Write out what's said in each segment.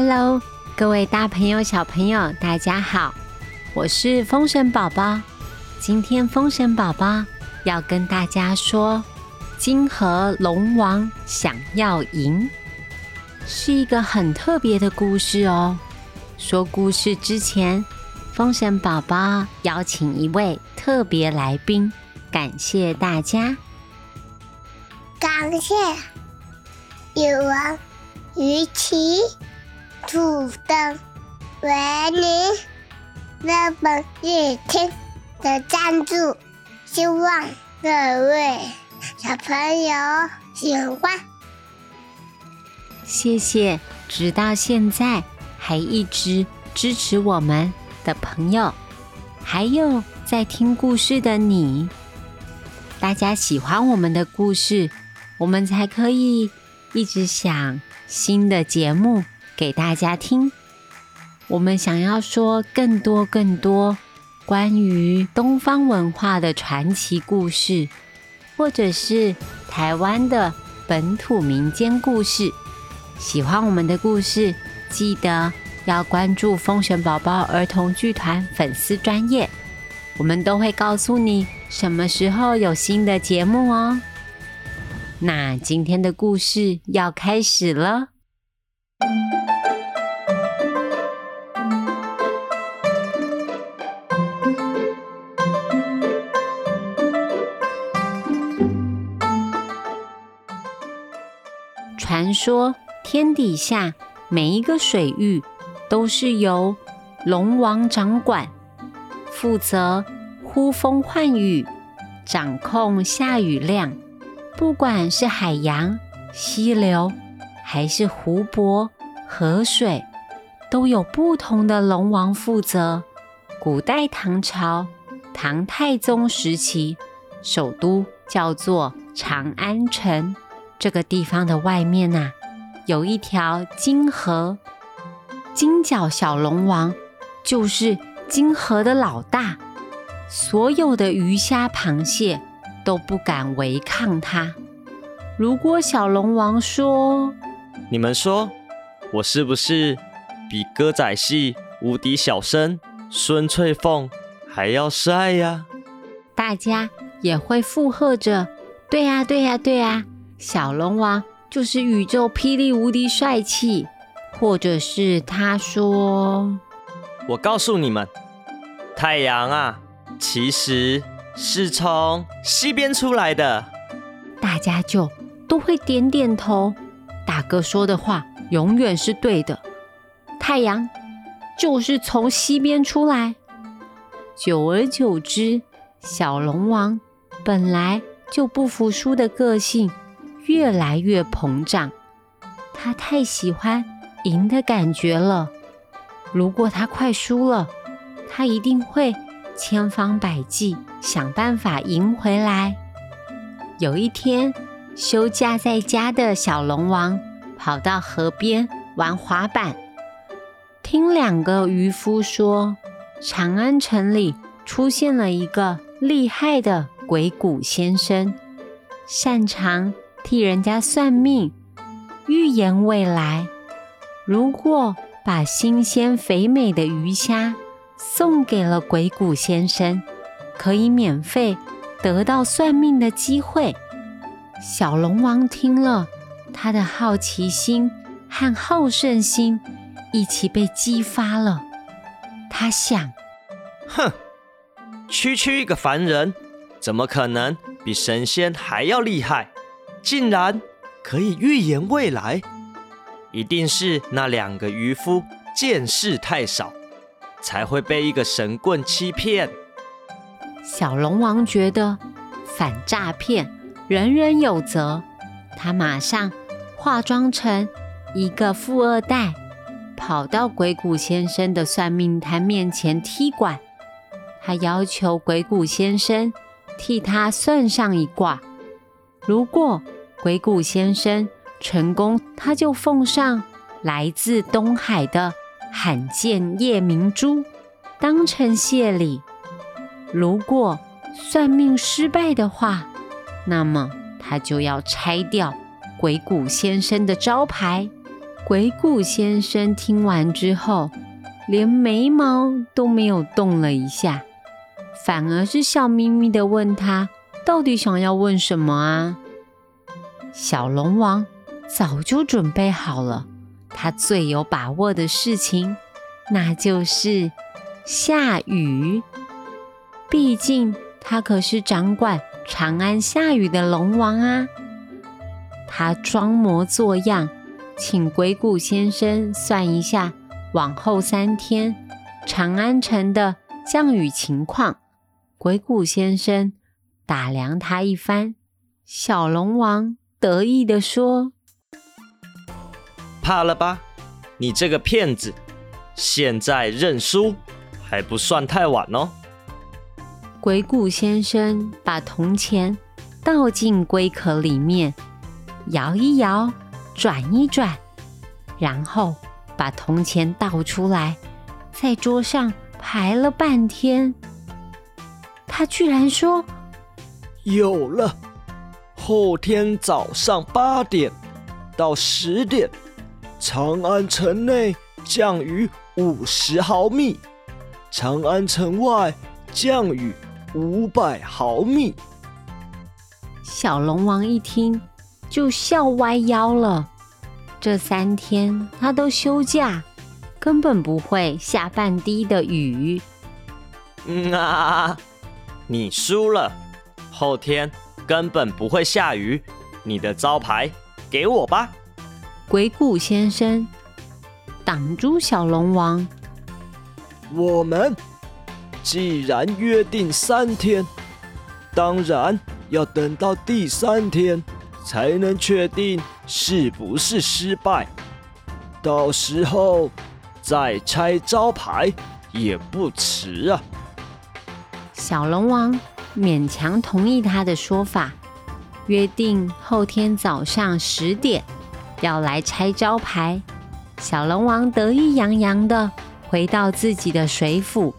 Hello，各位大朋友、小朋友，大家好，我是风神宝宝。今天风神宝宝要跟大家说，金河龙王想要赢，是一个很特别的故事哦。说故事之前，风神宝宝邀请一位特别来宾，感谢大家，感谢有王于琪。土的为你日本乐听的赞助，希望各位小朋友喜欢。谢谢，直到现在还一直支持我们的朋友，还有在听故事的你，大家喜欢我们的故事，我们才可以一直想新的节目。给大家听，我们想要说更多更多关于东方文化的传奇故事，或者是台湾的本土民间故事。喜欢我们的故事，记得要关注风神宝宝儿童剧团粉丝专业，我们都会告诉你什么时候有新的节目哦。那今天的故事要开始了。传说天底下每一个水域都是由龙王掌管，负责呼风唤雨，掌控下雨量。不管是海洋、溪流，还是湖泊、河水，都有不同的龙王负责。古代唐朝唐太宗时期，首都叫做长安城。这个地方的外面呐，有一条金河，金角小龙王就是金河的老大，所有的鱼虾螃蟹都不敢违抗他。如果小龙王说：“你们说，我是不是比歌仔戏无敌小生孙翠凤还要帅呀？”大家也会附和着：“对呀，对呀，对呀。”小龙王就是宇宙霹雳无敌帅气，或者是他说：“我告诉你们，太阳啊，其实是从西边出来的。”大家就都会点点头。大哥说的话永远是对的，太阳就是从西边出来。久而久之，小龙王本来就不服输的个性。越来越膨胀，他太喜欢赢的感觉了。如果他快输了，他一定会千方百计想办法赢回来。有一天，休假在家的小龙王跑到河边玩滑板，听两个渔夫说，长安城里出现了一个厉害的鬼谷先生，擅长。替人家算命、预言未来。如果把新鲜肥美的鱼虾送给了鬼谷先生，可以免费得到算命的机会。小龙王听了，他的好奇心和好胜心一起被激发了。他想：哼，区区一个凡人，怎么可能比神仙还要厉害？竟然可以预言未来，一定是那两个渔夫见识太少，才会被一个神棍欺骗。小龙王觉得反诈骗人人有责，他马上化妆成一个富二代，跑到鬼谷先生的算命摊面前踢馆。他要求鬼谷先生替他算上一卦。如果鬼谷先生成功，他就奉上来自东海的罕见夜明珠，当成谢礼。如果算命失败的话，那么他就要拆掉鬼谷先生的招牌。鬼谷先生听完之后，连眉毛都没有动了一下，反而是笑眯眯的问他：“到底想要问什么啊？”小龙王早就准备好了，他最有把握的事情，那就是下雨。毕竟他可是掌管长安下雨的龙王啊！他装模作样，请鬼谷先生算一下往后三天长安城的降雨情况。鬼谷先生打量他一番，小龙王得意地说：“怕了吧，你这个骗子！现在认输还不算太晚哦。”鬼谷先生把铜钱倒进龟壳里面，摇一摇，转一转，然后把铜钱倒出来，在桌上排了半天。他居然说：“有了！后天早上八点到十点，长安城内降雨五十毫米，长安城外降雨。”五百毫米。小龙王一听就笑歪腰了。这三天他都休假，根本不会下半滴的雨。嗯啊，你输了。后天根本不会下雨。你的招牌给我吧。鬼谷先生挡住小龙王。我们。既然约定三天，当然要等到第三天才能确定是不是失败。到时候再拆招牌也不迟啊。小龙王勉强同意他的说法，约定后天早上十点要来拆招牌。小龙王得意洋洋的回到自己的水府。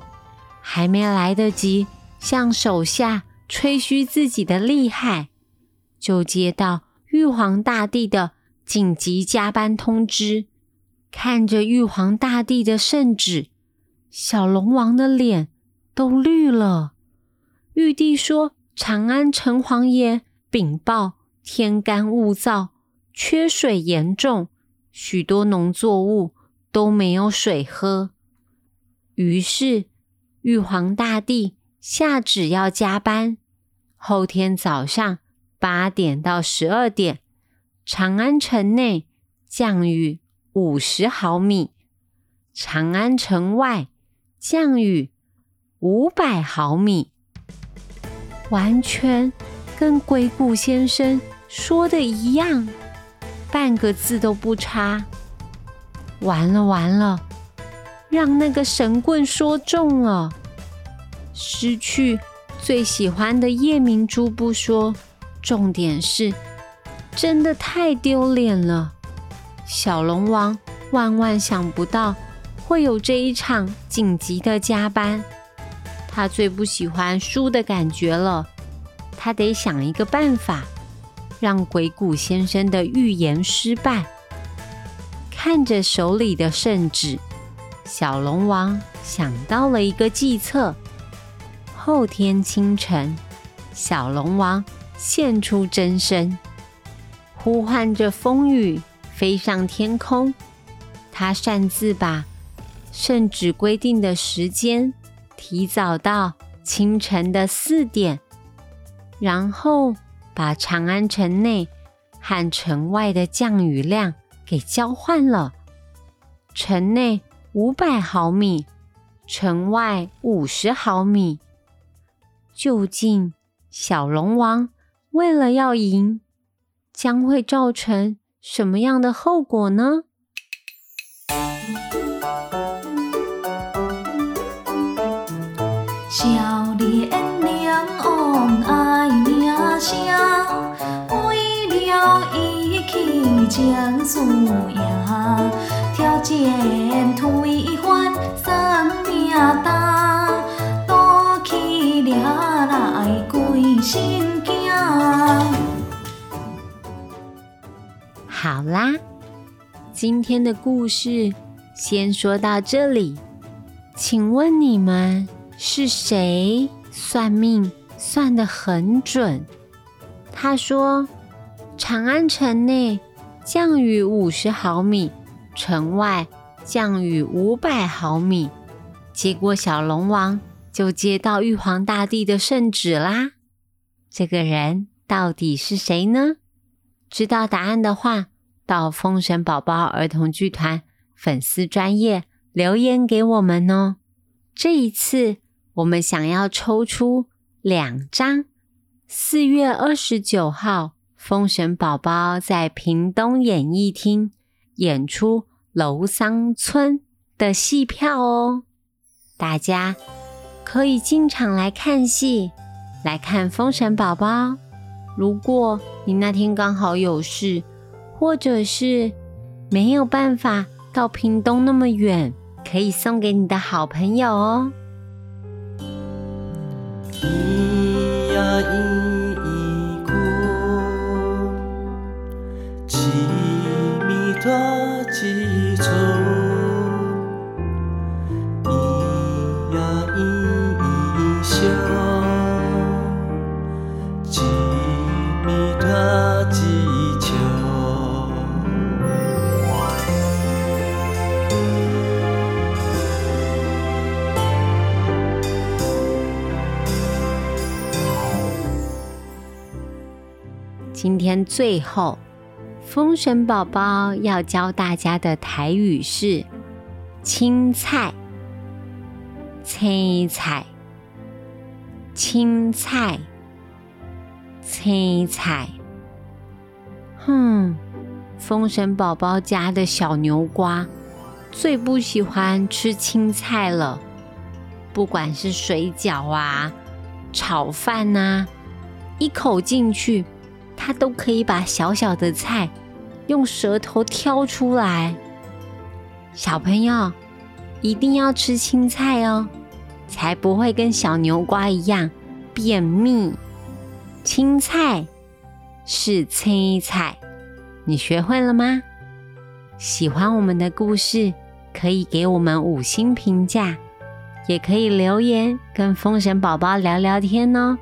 还没来得及向手下吹嘘自己的厉害，就接到玉皇大帝的紧急加班通知。看着玉皇大帝的圣旨，小龙王的脸都绿了。玉帝说：“长安城隍爷禀报，天干物燥，缺水严重，许多农作物都没有水喝。”于是。玉皇大帝下旨要加班，后天早上八点到十二点，长安城内降雨五十毫米，长安城外降雨五百毫米，完全跟鬼谷先生说的一样，半个字都不差。完了完了！让那个神棍说中了，失去最喜欢的夜明珠不说，重点是真的太丢脸了。小龙王万万想不到会有这一场紧急的加班，他最不喜欢输的感觉了。他得想一个办法，让鬼谷先生的预言失败。看着手里的圣旨。小龙王想到了一个计策。后天清晨，小龙王现出真身，呼唤着风雨飞上天空。他擅自把圣旨规定的时间提早到清晨的四点，然后把长安城内和城外的降雨量给交换了。城内。五百毫米，城外五十毫米。究竟小龙王为了要赢，将会造成什么样的后果呢？气将输赢。条件推翻三命大，多起掠来归心惊。好啦，今天的故事先说到这里。请问你们是谁算命算得很准？他说，长安城内降雨五十毫米，城外降雨五百毫米。结果小龙王就接到玉皇大帝的圣旨啦。这个人到底是谁呢？知道答案的话，到封神宝宝儿童剧团粉丝专业留言给我们哦。这一次我们想要抽出两张四月二十九号封神宝宝在屏东演艺厅演出《楼桑村》的戏票哦。大家可以进场来看戏，来看《封神宝宝》。如果你那天刚好有事，或者是没有办法到屏东那么远，可以送给你的好朋友哦。今天最后，封神宝宝要教大家的台语是“青菜”，青菜，青菜，青菜。哼，封神宝宝家的小牛瓜最不喜欢吃青菜了，不管是水饺啊、炒饭呐，一口进去。他都可以把小小的菜用舌头挑出来。小朋友一定要吃青菜哦，才不会跟小牛瓜一样便秘。青菜是青菜，你学会了吗？喜欢我们的故事，可以给我们五星评价，也可以留言跟风神宝宝聊聊天哦。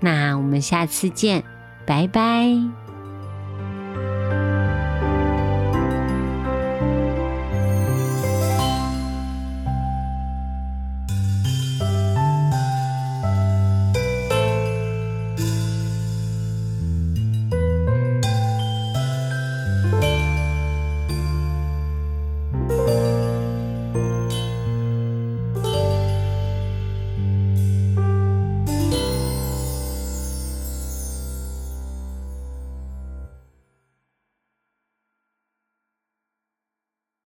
那我们下次见。拜拜。